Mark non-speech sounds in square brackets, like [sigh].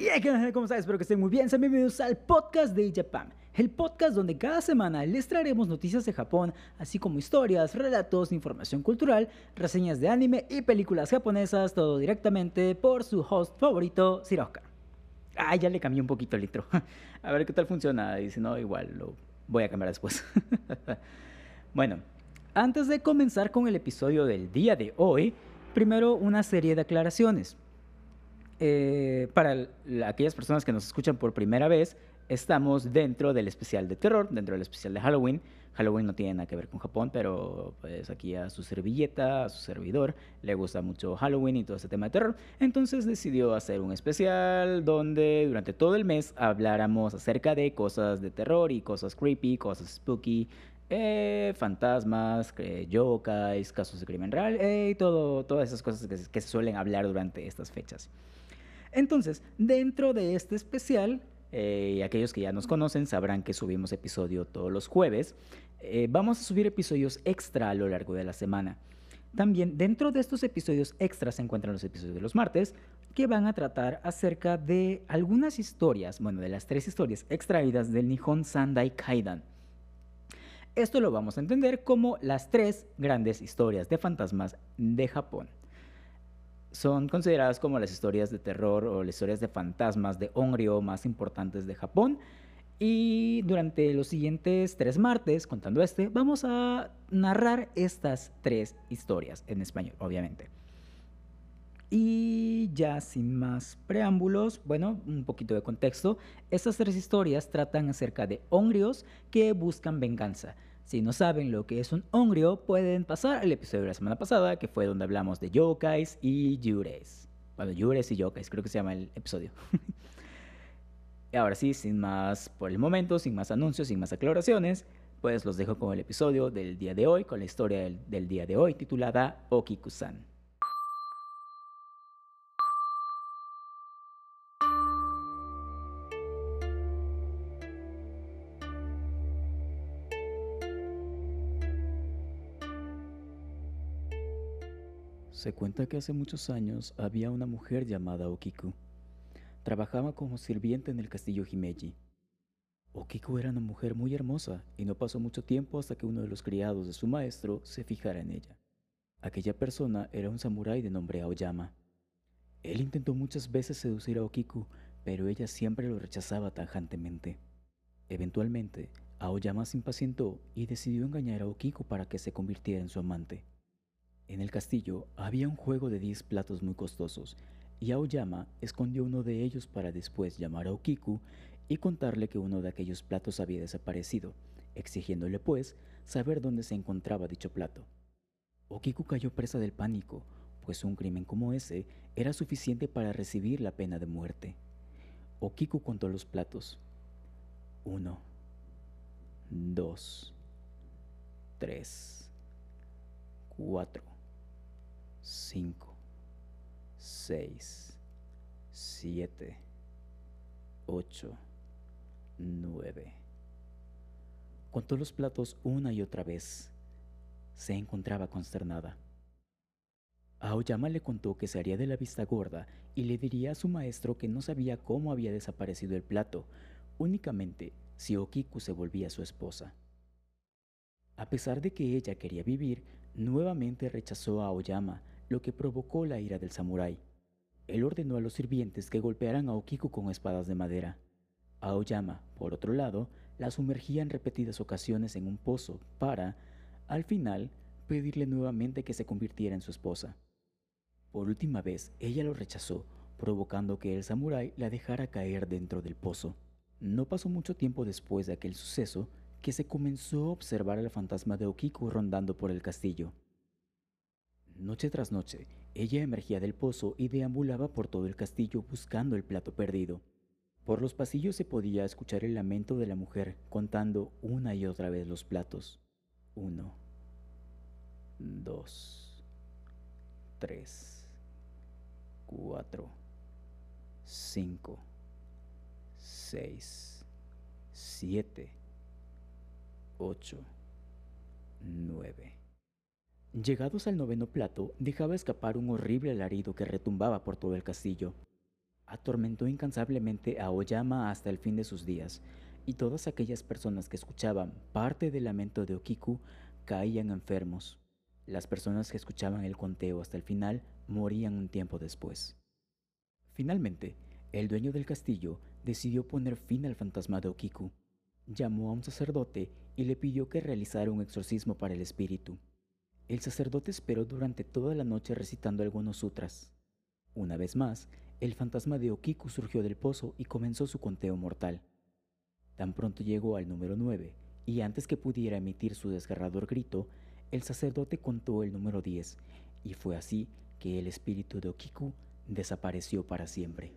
Y ¿cómo están? Espero que estén muy bien. Sean bienvenidos al podcast de Japan, el podcast donde cada semana les traeremos noticias de Japón, así como historias, relatos, información cultural, reseñas de anime y películas japonesas, todo directamente por su host favorito, Siroka. Ah, ya le cambié un poquito el intro. [laughs] A ver qué tal funciona. Y si no, igual lo voy a cambiar después. [laughs] bueno, antes de comenzar con el episodio del día de hoy, primero una serie de aclaraciones. Eh, para aquellas personas que nos escuchan por primera vez, estamos dentro del especial de terror, dentro del especial de Halloween. Halloween no tiene nada que ver con Japón, pero pues aquí a su servilleta, a su servidor, le gusta mucho Halloween y todo ese tema de terror. Entonces decidió hacer un especial donde durante todo el mes habláramos acerca de cosas de terror y cosas creepy, cosas spooky, eh, fantasmas, eh, yokais, casos de crimen real eh, y todo, todas esas cosas que, se suelen hablar durante estas fechas. Entonces, dentro de este especial, eh, y aquellos que ya nos conocen sabrán que subimos episodio todos los jueves, eh, vamos a subir episodios extra a lo largo de la semana. También dentro de estos episodios extra se encuentran los episodios de los martes, que van a tratar acerca de algunas historias, bueno, de las tres historias extraídas del Nihon Sandai Kaidan. Esto lo vamos a entender como las tres grandes historias de fantasmas de Japón son consideradas como las historias de terror o las historias de fantasmas de Onryo más importantes de Japón. Y durante los siguientes tres martes, contando este, vamos a narrar estas tres historias en español, obviamente. Y ya sin más preámbulos, bueno, un poquito de contexto. Estas tres historias tratan acerca de hongrios que buscan venganza si no saben lo que es un hongrio, pueden pasar al episodio de la semana pasada, que fue donde hablamos de yokais y yures. Bueno, yures y yokais, creo que se llama el episodio. [laughs] y ahora sí, sin más por el momento, sin más anuncios, sin más aclaraciones, pues los dejo con el episodio del día de hoy, con la historia del, del día de hoy titulada Okikusan. Se cuenta que hace muchos años había una mujer llamada Okiku. Trabajaba como sirviente en el castillo Himeji. Okiku era una mujer muy hermosa y no pasó mucho tiempo hasta que uno de los criados de su maestro se fijara en ella. Aquella persona era un samurái de nombre Aoyama. Él intentó muchas veces seducir a Okiku, pero ella siempre lo rechazaba tajantemente. Eventualmente, Aoyama se impacientó y decidió engañar a Okiku para que se convirtiera en su amante. En el castillo había un juego de 10 platos muy costosos, y Aoyama escondió uno de ellos para después llamar a Okiku y contarle que uno de aquellos platos había desaparecido, exigiéndole pues saber dónde se encontraba dicho plato. Okiku cayó presa del pánico, pues un crimen como ese era suficiente para recibir la pena de muerte. Okiku contó los platos. Uno, dos, tres, cuatro. 5, 6, 7, 8, 9. Contó los platos una y otra vez. Se encontraba consternada. Aoyama le contó que se haría de la vista gorda y le diría a su maestro que no sabía cómo había desaparecido el plato, únicamente si Okiku se volvía su esposa. A pesar de que ella quería vivir, nuevamente rechazó a Aoyama lo que provocó la ira del samurái. Él ordenó a los sirvientes que golpearan a Okiku con espadas de madera. Aoyama, por otro lado, la sumergía en repetidas ocasiones en un pozo para, al final, pedirle nuevamente que se convirtiera en su esposa. Por última vez, ella lo rechazó, provocando que el samurái la dejara caer dentro del pozo. No pasó mucho tiempo después de aquel suceso que se comenzó a observar al fantasma de Okiku rondando por el castillo. Noche tras noche, ella emergía del pozo y deambulaba por todo el castillo buscando el plato perdido. Por los pasillos se podía escuchar el lamento de la mujer contando una y otra vez los platos. Uno, dos, tres, cuatro, cinco, seis, siete, ocho, nueve. Llegados al noveno plato, dejaba escapar un horrible alarido que retumbaba por todo el castillo. atormentó incansablemente a Oyama hasta el fin de sus días, y todas aquellas personas que escuchaban parte del lamento de Okiku caían enfermos. Las personas que escuchaban el conteo hasta el final morían un tiempo después. Finalmente, el dueño del castillo decidió poner fin al fantasma de Okiku. Llamó a un sacerdote y le pidió que realizara un exorcismo para el espíritu. El sacerdote esperó durante toda la noche recitando algunos sutras. Una vez más, el fantasma de Okiku surgió del pozo y comenzó su conteo mortal. Tan pronto llegó al número 9, y antes que pudiera emitir su desgarrador grito, el sacerdote contó el número 10, y fue así que el espíritu de Okiku desapareció para siempre.